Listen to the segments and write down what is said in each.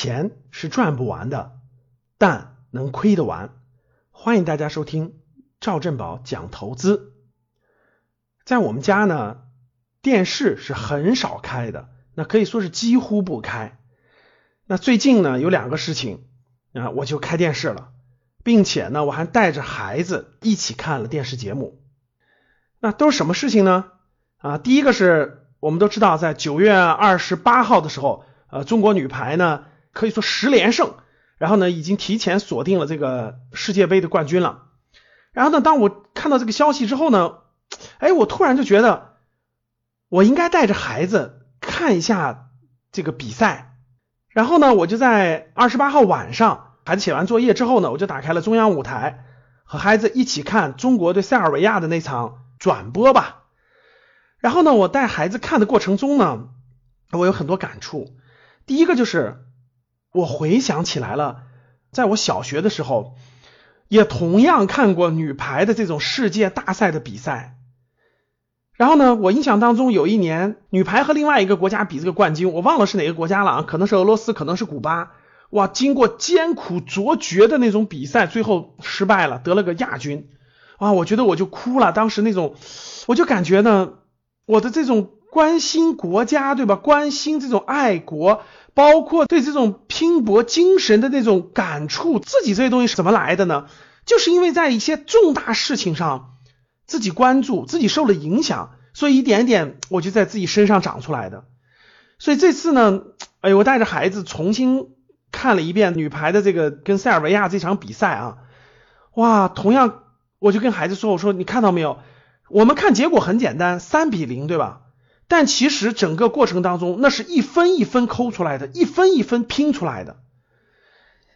钱是赚不完的，但能亏得完。欢迎大家收听赵振宝讲投资。在我们家呢，电视是很少开的，那可以说是几乎不开。那最近呢，有两个事情啊，我就开电视了，并且呢，我还带着孩子一起看了电视节目。那都是什么事情呢？啊，第一个是我们都知道，在九月二十八号的时候，呃，中国女排呢可以说十连胜。然后呢，已经提前锁定了这个世界杯的冠军了。然后呢，当我看到这个消息之后呢，哎，我突然就觉得，我应该带着孩子看一下这个比赛。然后呢，我就在二十八号晚上，孩子写完作业之后呢，我就打开了中央舞台，和孩子一起看中国对塞尔维亚的那场转播吧。然后呢，我带孩子看的过程中呢，我有很多感触。第一个就是。我回想起来了，在我小学的时候，也同样看过女排的这种世界大赛的比赛。然后呢，我印象当中有一年女排和另外一个国家比这个冠军，我忘了是哪个国家了啊，可能是俄罗斯，可能是古巴。哇，经过艰苦卓绝的那种比赛，最后失败了，得了个亚军。啊，我觉得我就哭了，当时那种，我就感觉呢，我的这种关心国家，对吧？关心这种爱国。包括对这种拼搏精神的那种感触，自己这些东西是怎么来的呢？就是因为在一些重大事情上自己关注，自己受了影响，所以一点点我就在自己身上长出来的。所以这次呢，哎呦，我带着孩子重新看了一遍女排的这个跟塞尔维亚这场比赛啊，哇，同样我就跟孩子说，我说你看到没有？我们看结果很简单，三比零，对吧？但其实整个过程当中，那是一分一分抠出来的，一分一分拼出来的。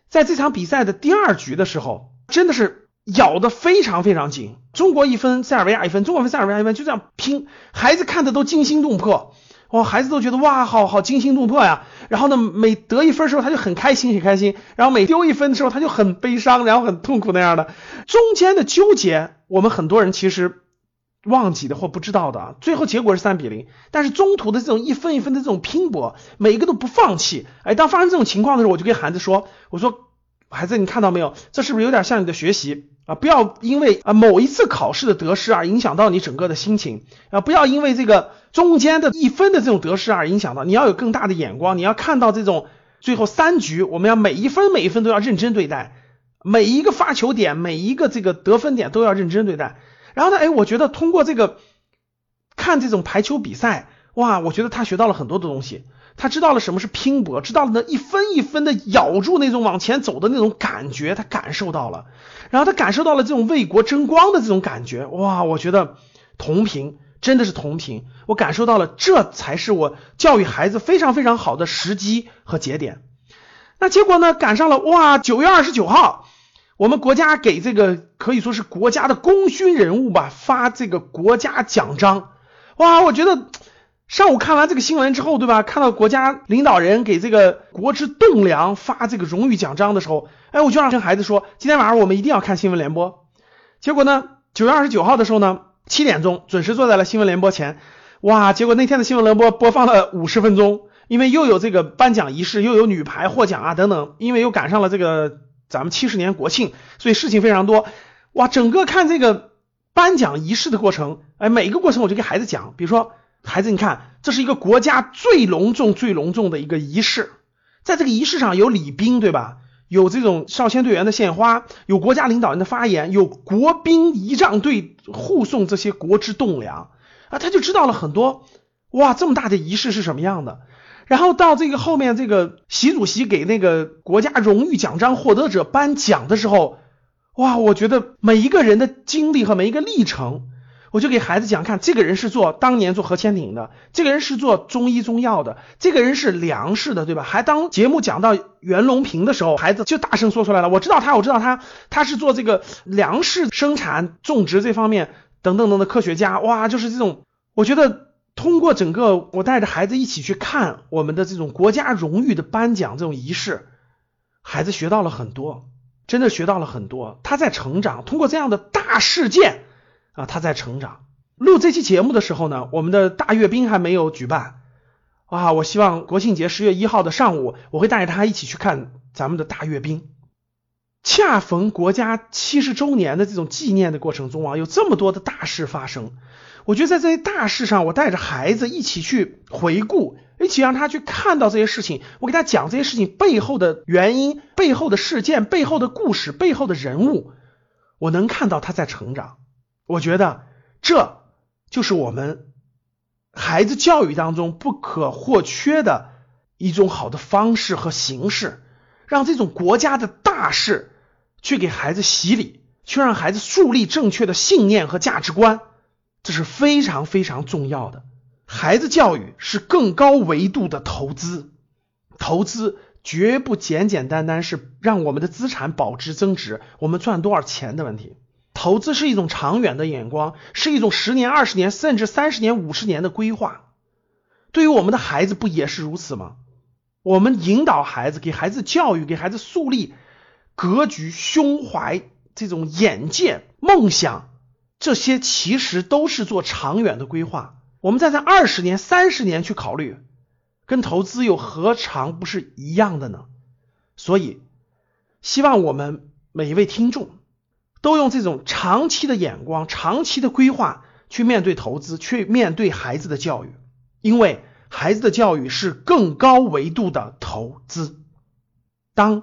在这场比赛的第二局的时候，真的是咬得非常非常紧。中国一分，塞尔维亚一分，中国分，塞尔维亚一分，就这样拼。孩子看的都惊心动魄，哇，孩子都觉得哇，好好惊心动魄呀。然后呢，每得一分的时候他就很开心很开心，然后每丢一分的时候他就很悲伤，然后很痛苦那样的。中间的纠结，我们很多人其实。忘记的或不知道的，最后结果是三比零。但是中途的这种一分一分的这种拼搏，每一个都不放弃。哎，当发生这种情况的时候，我就跟孩子说：“我说，孩子，你看到没有？这是不是有点像你的学习啊？不要因为啊某一次考试的得失而影响到你整个的心情啊！不要因为这个中间的一分的这种得失而影响到。你要有更大的眼光，你要看到这种最后三局，我们要每一分每一分都要认真对待，每一个发球点，每一个这个得分点都要认真对待。”然后呢？哎，我觉得通过这个看这种排球比赛，哇，我觉得他学到了很多的东西。他知道了什么是拼搏，知道了那一分一分的咬住那种往前走的那种感觉，他感受到了。然后他感受到了这种为国争光的这种感觉，哇，我觉得同频真的是同频。我感受到了，这才是我教育孩子非常非常好的时机和节点。那结果呢？赶上了，哇，九月二十九号。我们国家给这个可以说是国家的功勋人物吧发这个国家奖章，哇！我觉得上午看完这个新闻之后，对吧？看到国家领导人给这个国之栋梁发这个荣誉奖章的时候，哎，我就让跟孩子说，今天晚上我们一定要看新闻联播。结果呢，九月二十九号的时候呢，七点钟准时坐在了新闻联播前，哇！结果那天的新闻联播播放了五十分钟，因为又有这个颁奖仪式，又有女排获奖啊等等，因为又赶上了这个。咱们七十年国庆，所以事情非常多。哇，整个看这个颁奖仪式的过程，哎，每一个过程我就给孩子讲，比如说，孩子你看，这是一个国家最隆重、最隆重的一个仪式，在这个仪式上有礼宾，对吧？有这种少先队员的献花，有国家领导人的发言，有国兵仪仗队护送这些国之栋梁啊，他就知道了很多。哇，这么大的仪式是什么样的？然后到这个后面，这个习主席给那个国家荣誉奖章获得者颁奖的时候，哇，我觉得每一个人的经历和每一个历程，我就给孩子讲，看这个人是做当年做核潜艇的，这个人是做中医中药的，这个人是粮食的，对吧？还当节目讲到袁隆平的时候，孩子就大声说出来了，我知道他，我知道他，他是做这个粮食生产种植这方面等等等的科学家，哇，就是这种，我觉得。通过整个，我带着孩子一起去看我们的这种国家荣誉的颁奖这种仪式，孩子学到了很多，真的学到了很多。他在成长，通过这样的大事件啊，他在成长。录这期节目的时候呢，我们的大阅兵还没有举办啊，我希望国庆节十月一号的上午，我会带着他一起去看咱们的大阅兵。恰逢国家七十周年的这种纪念的过程中啊，有这么多的大事发生。我觉得在这些大事上，我带着孩子一起去回顾，一起让他去看到这些事情，我给他讲这些事情背后的原因、背后的事件、背后的故事、背后的人物，我能看到他在成长。我觉得这就是我们孩子教育当中不可或缺的一种好的方式和形式，让这种国家的大事去给孩子洗礼，去让孩子树立正确的信念和价值观。这是非常非常重要的，孩子教育是更高维度的投资，投资绝不简简单单是让我们的资产保值增值，我们赚多少钱的问题。投资是一种长远的眼光，是一种十年、二十年，甚至三十年、五十年的规划。对于我们的孩子不也是如此吗？我们引导孩子，给孩子教育，给孩子树立格局、胸怀、这种眼界、梦想。这些其实都是做长远的规划，我们再在二十年、三十年去考虑，跟投资又何尝不是一样的呢？所以，希望我们每一位听众都用这种长期的眼光、长期的规划去面对投资，去面对孩子的教育，因为孩子的教育是更高维度的投资。当